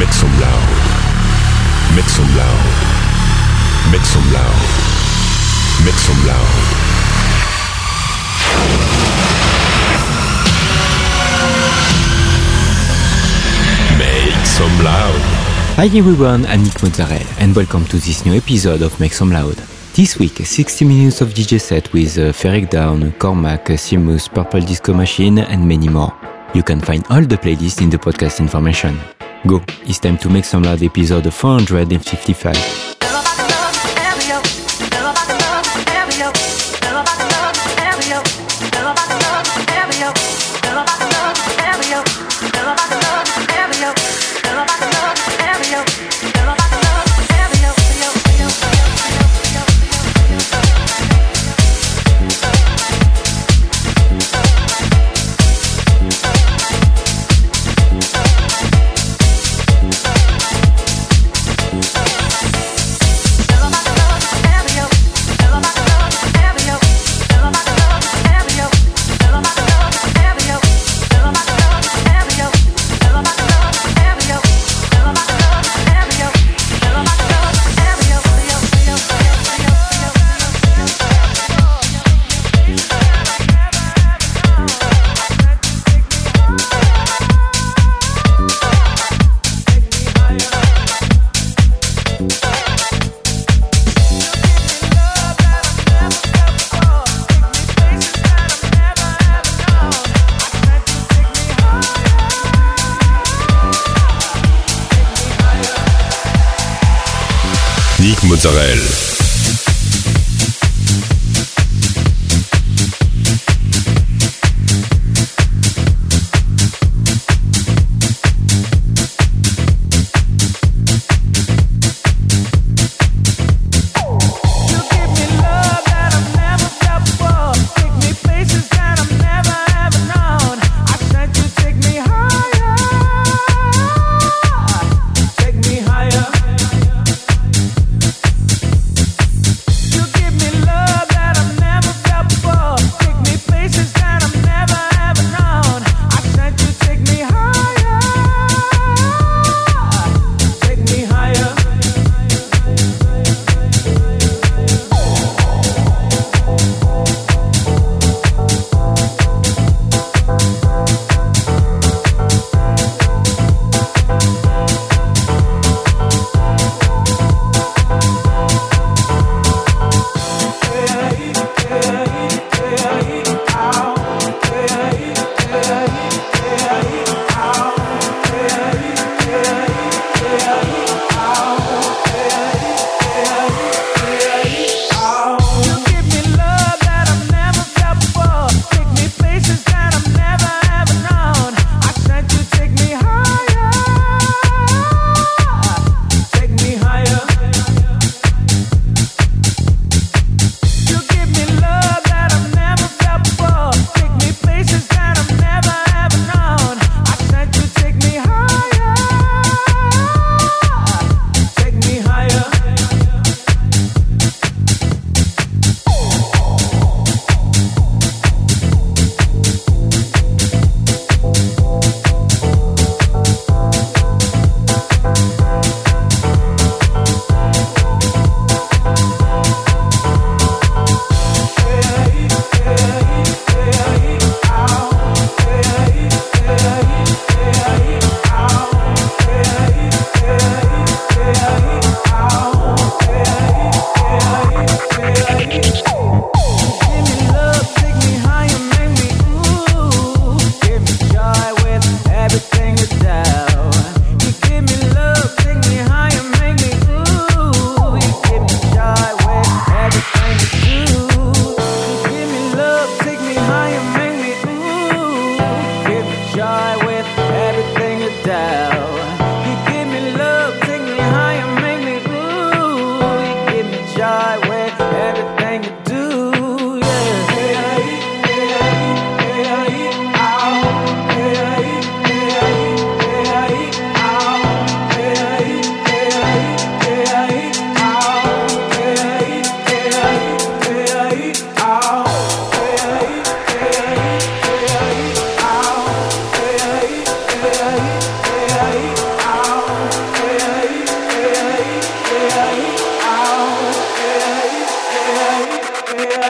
Make some loud. Make some loud. Make some loud. Make some loud. Make some loud. Hi everyone, I'm Nick Mozzarella and welcome to this new episode of Make Some Loud. This week, 60 minutes of DJ set with uh, Ferreck Dawn, Cormac, Simus, Purple Disco Machine and many more. You can find all the playlists in the podcast information. Go, it's time to make some loud episode 455.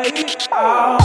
out. Oh.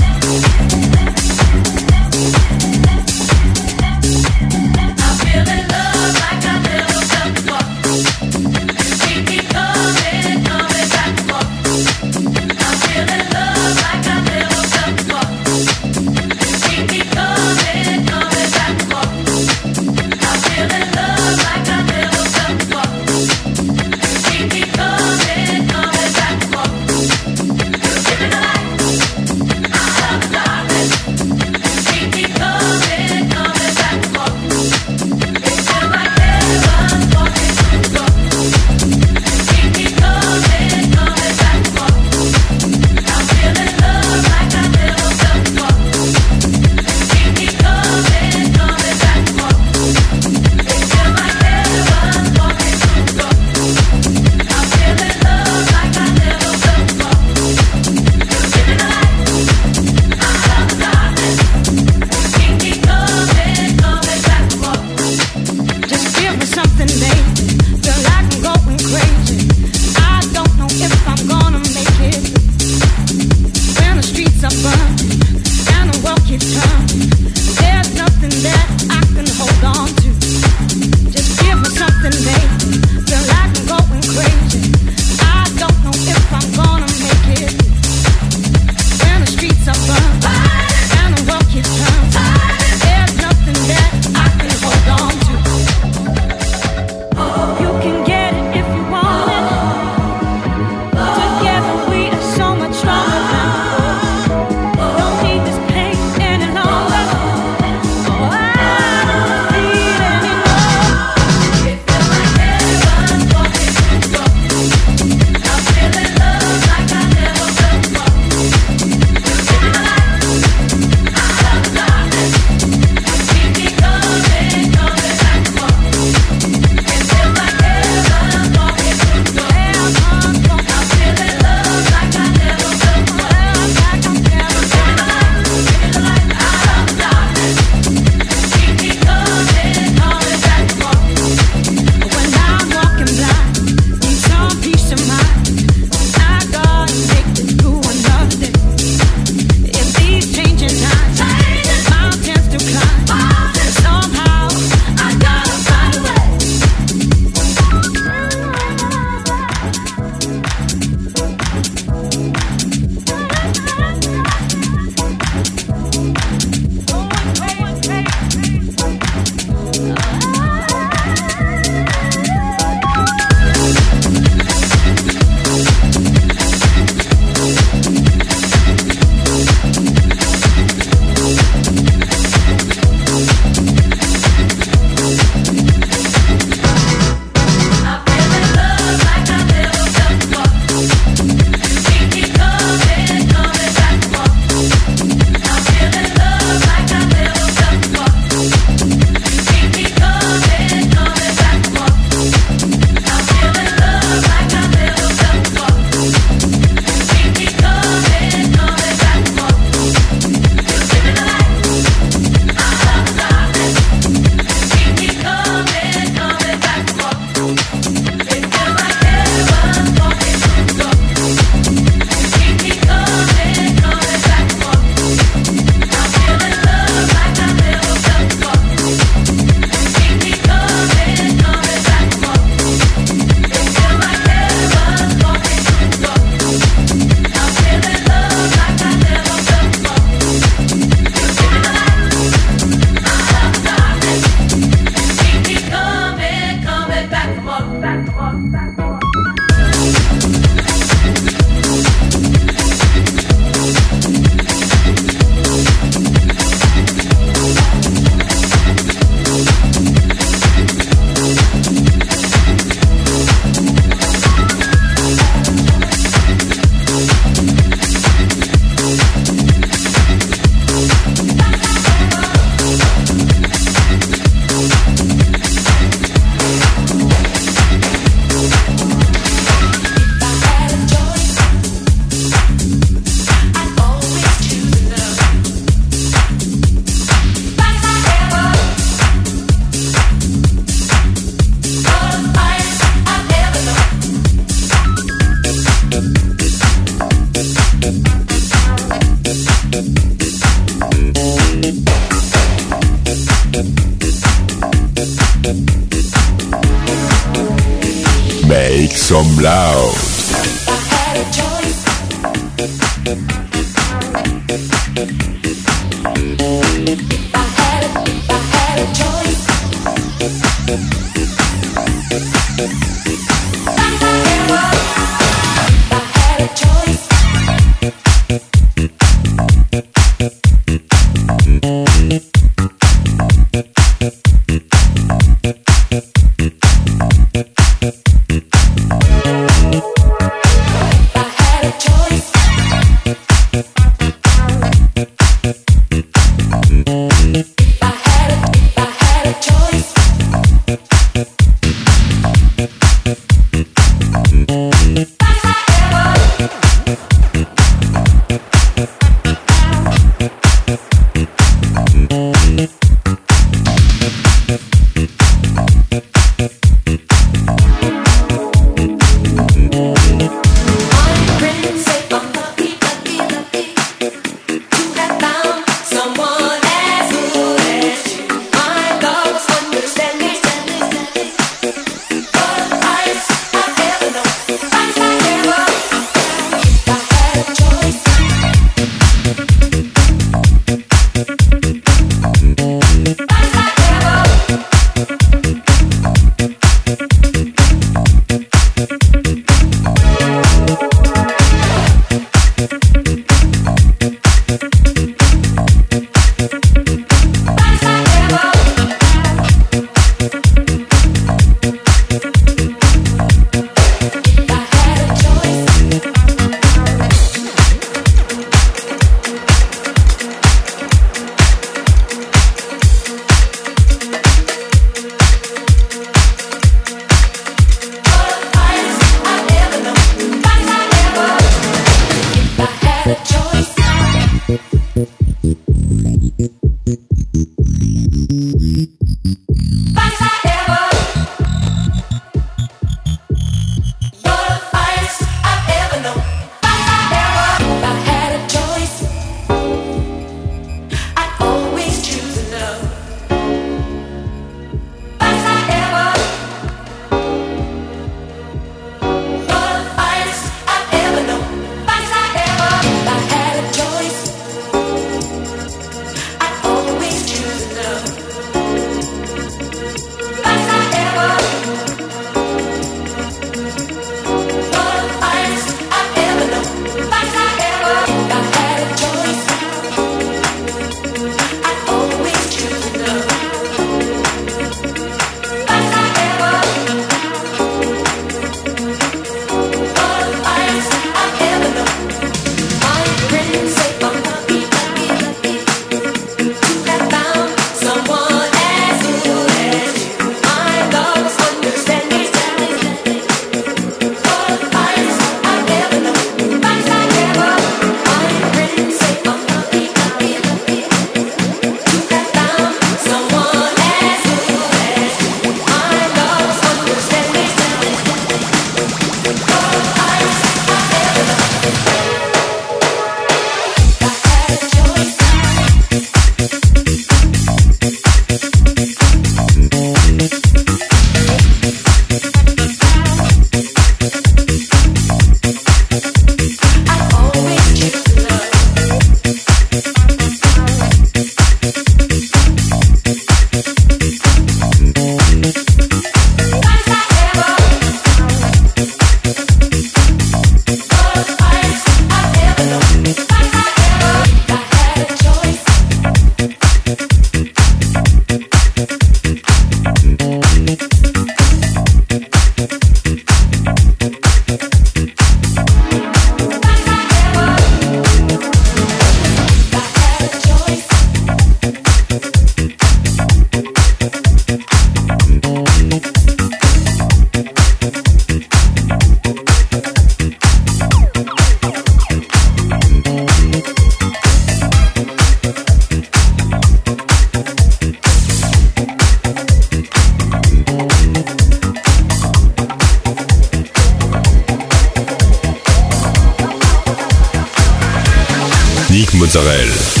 Mozzarella.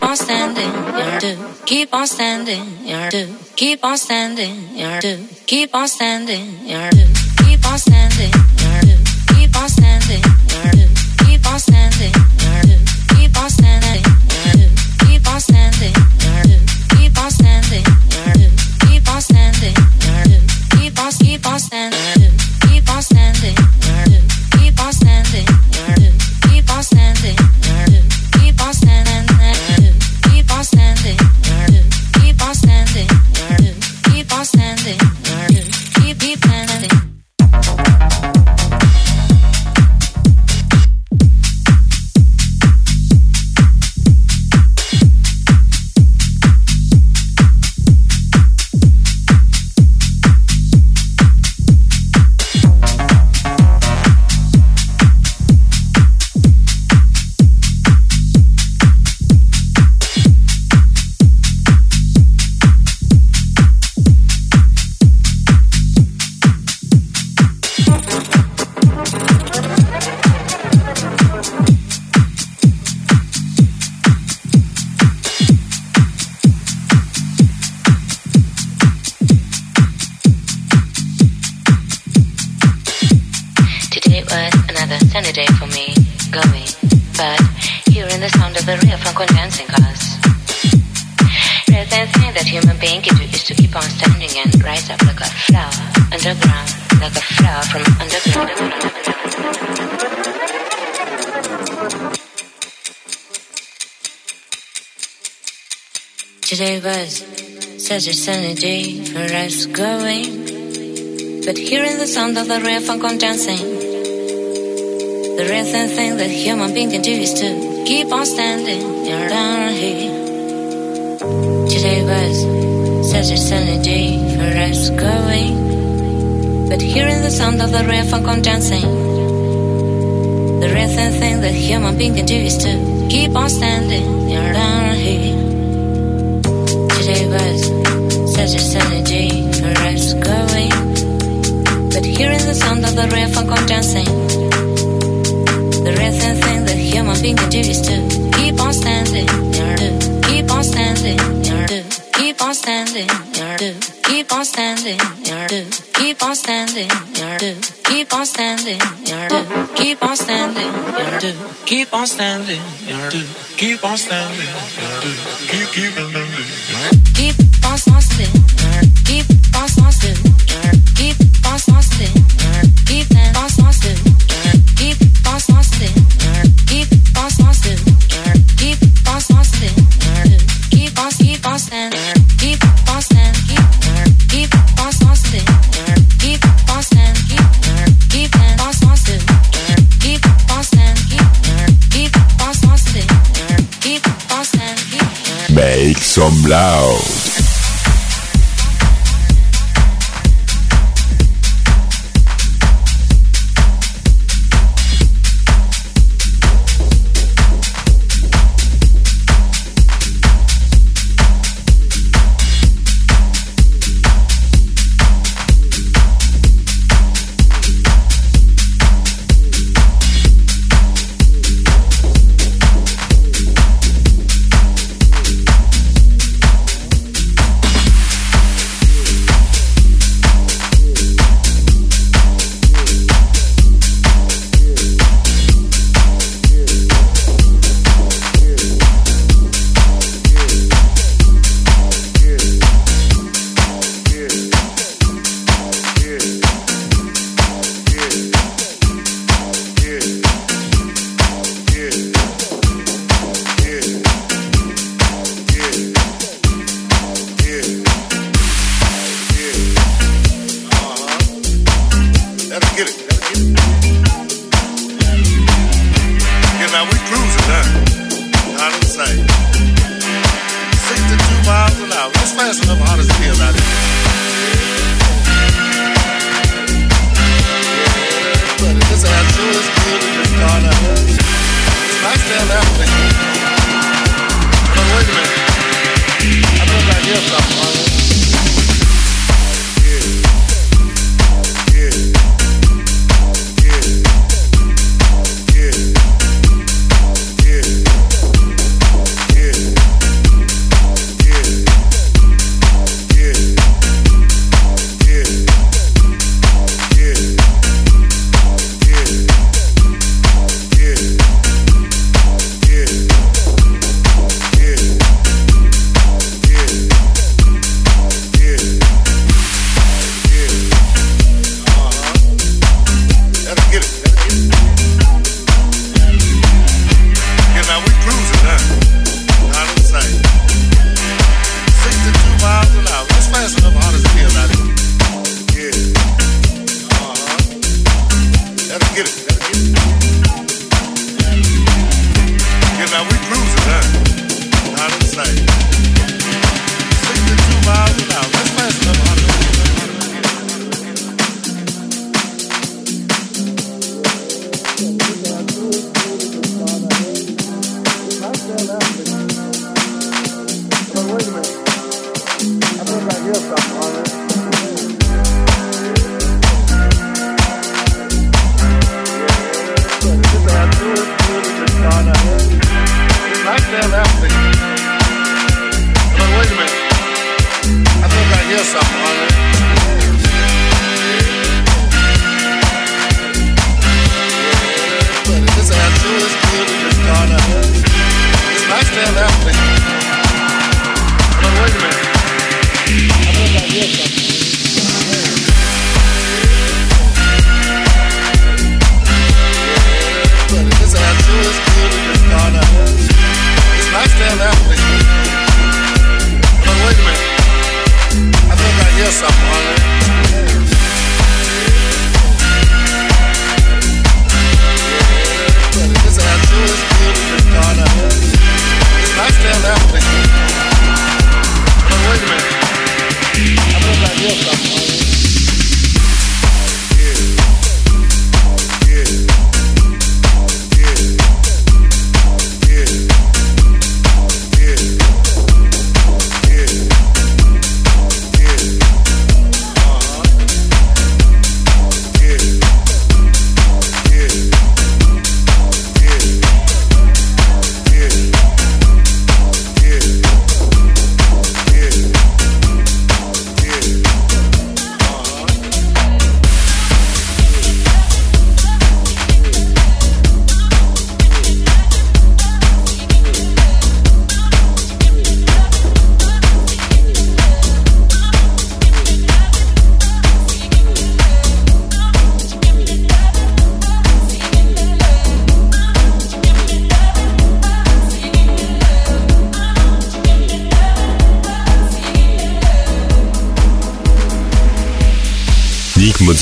On standing, you do. Keep on standing, you do. Keep on standing, you do. Keep on standing, you do. Keep on standing, you do. Keep on standing, you do. Keep on standing, you do. Keep on standing, you do. Keep on standing, you do. Keep on standing. keep on standing, you do. Keep on Today was such a sunny day for us going. But hearing the sound of the real funk on dancing, the real thin thing that human being can do is to keep on standing down here. Today was such a sunny day for us going. But hearing the sound of the on dancing, the real thin thing that human being can do is to keep on standing you're here. Today was such a sunny day for us going. But hearing the sound of the on dancing, the real thin thing that human being can do is to keep on standing. Keep on standing, on standing, you do. Keep on standing, you do. Keep on standing, you do. Keep on standing, you do. Keep on standing, you do. Keep on standing, you do. Keep on standing, you do. Keep keep on standing. Keep on standing, you keep on standing, you keep on standing, you keep on standing, some loud.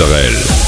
Mozzarella.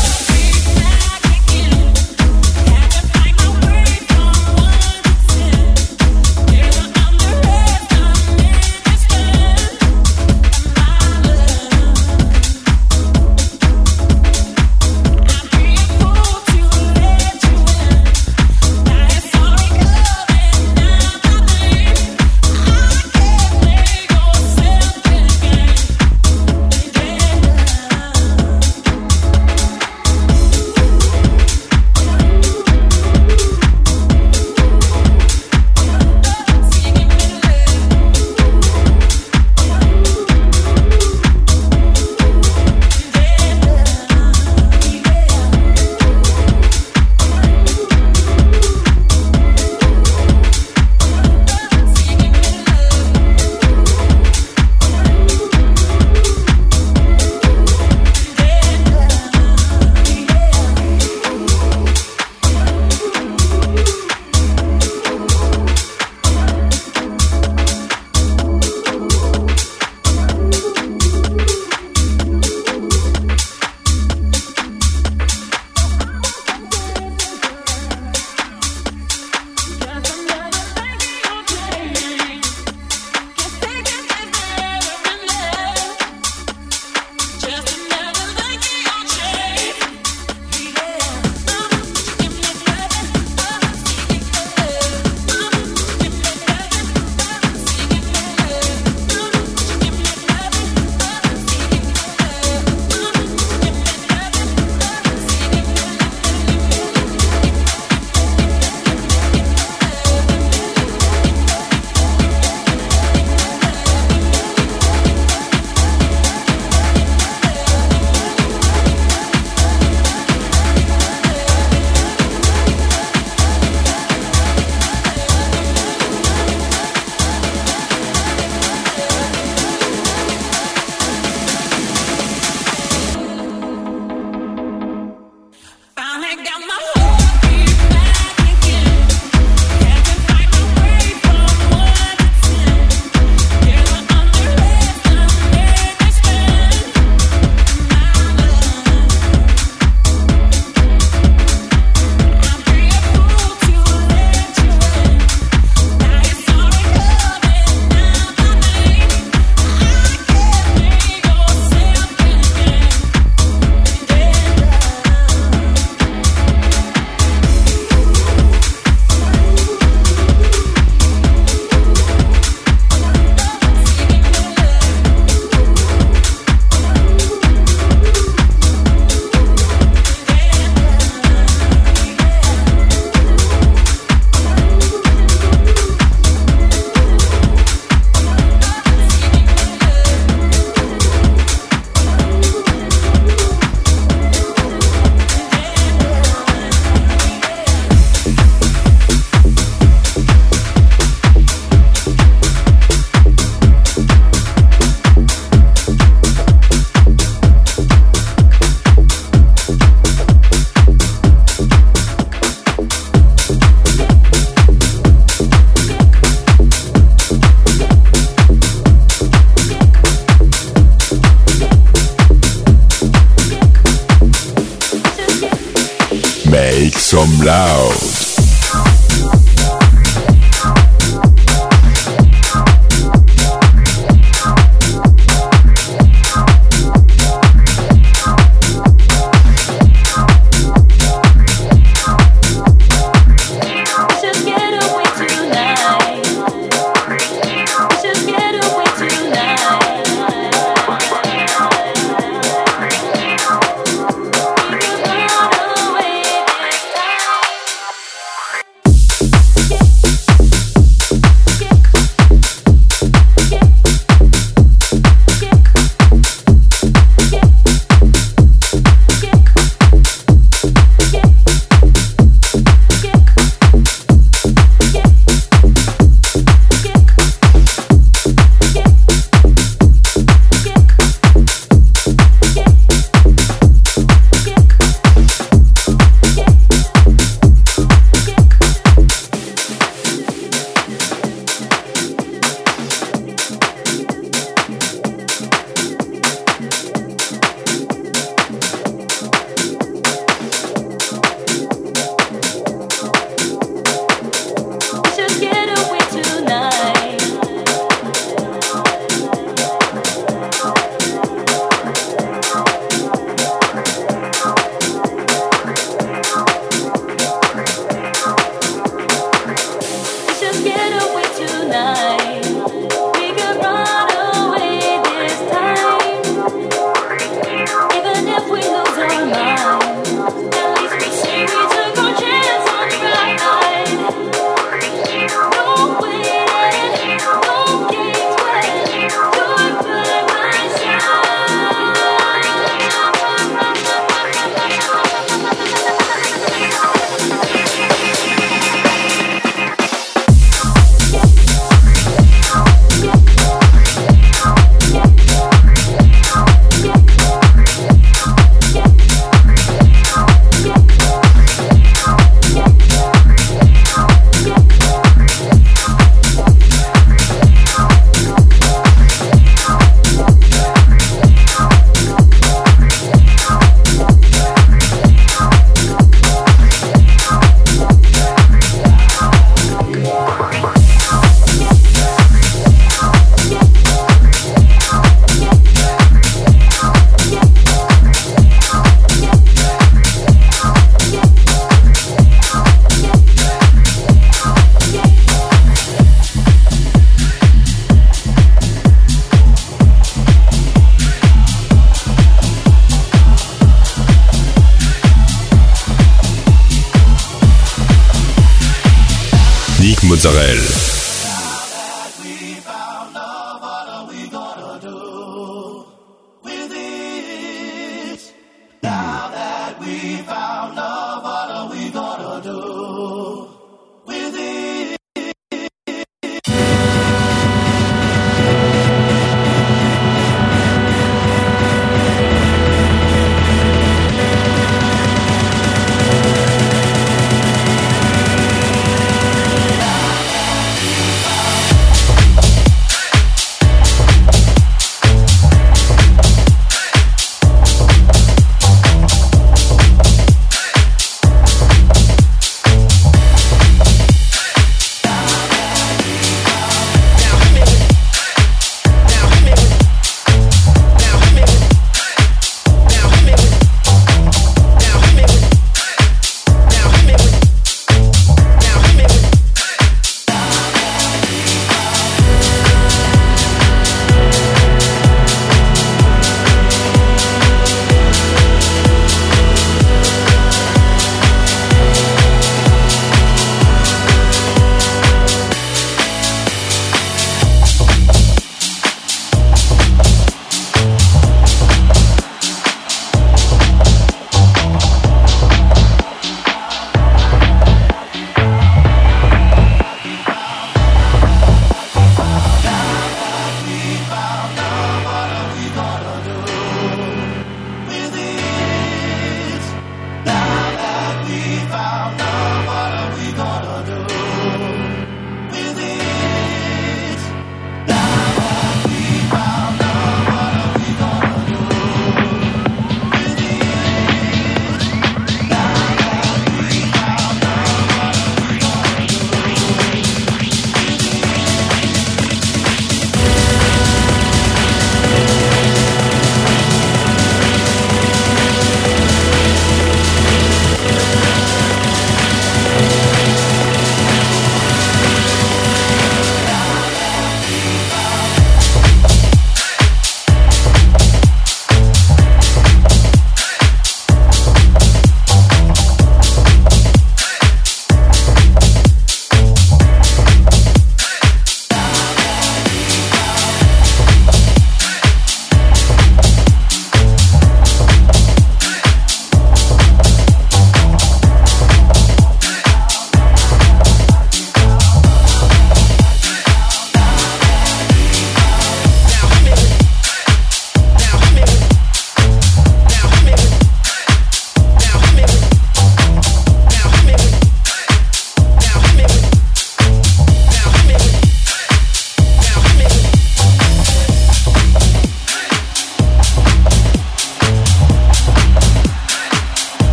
Nick Mozzarella.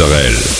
Mozzarella.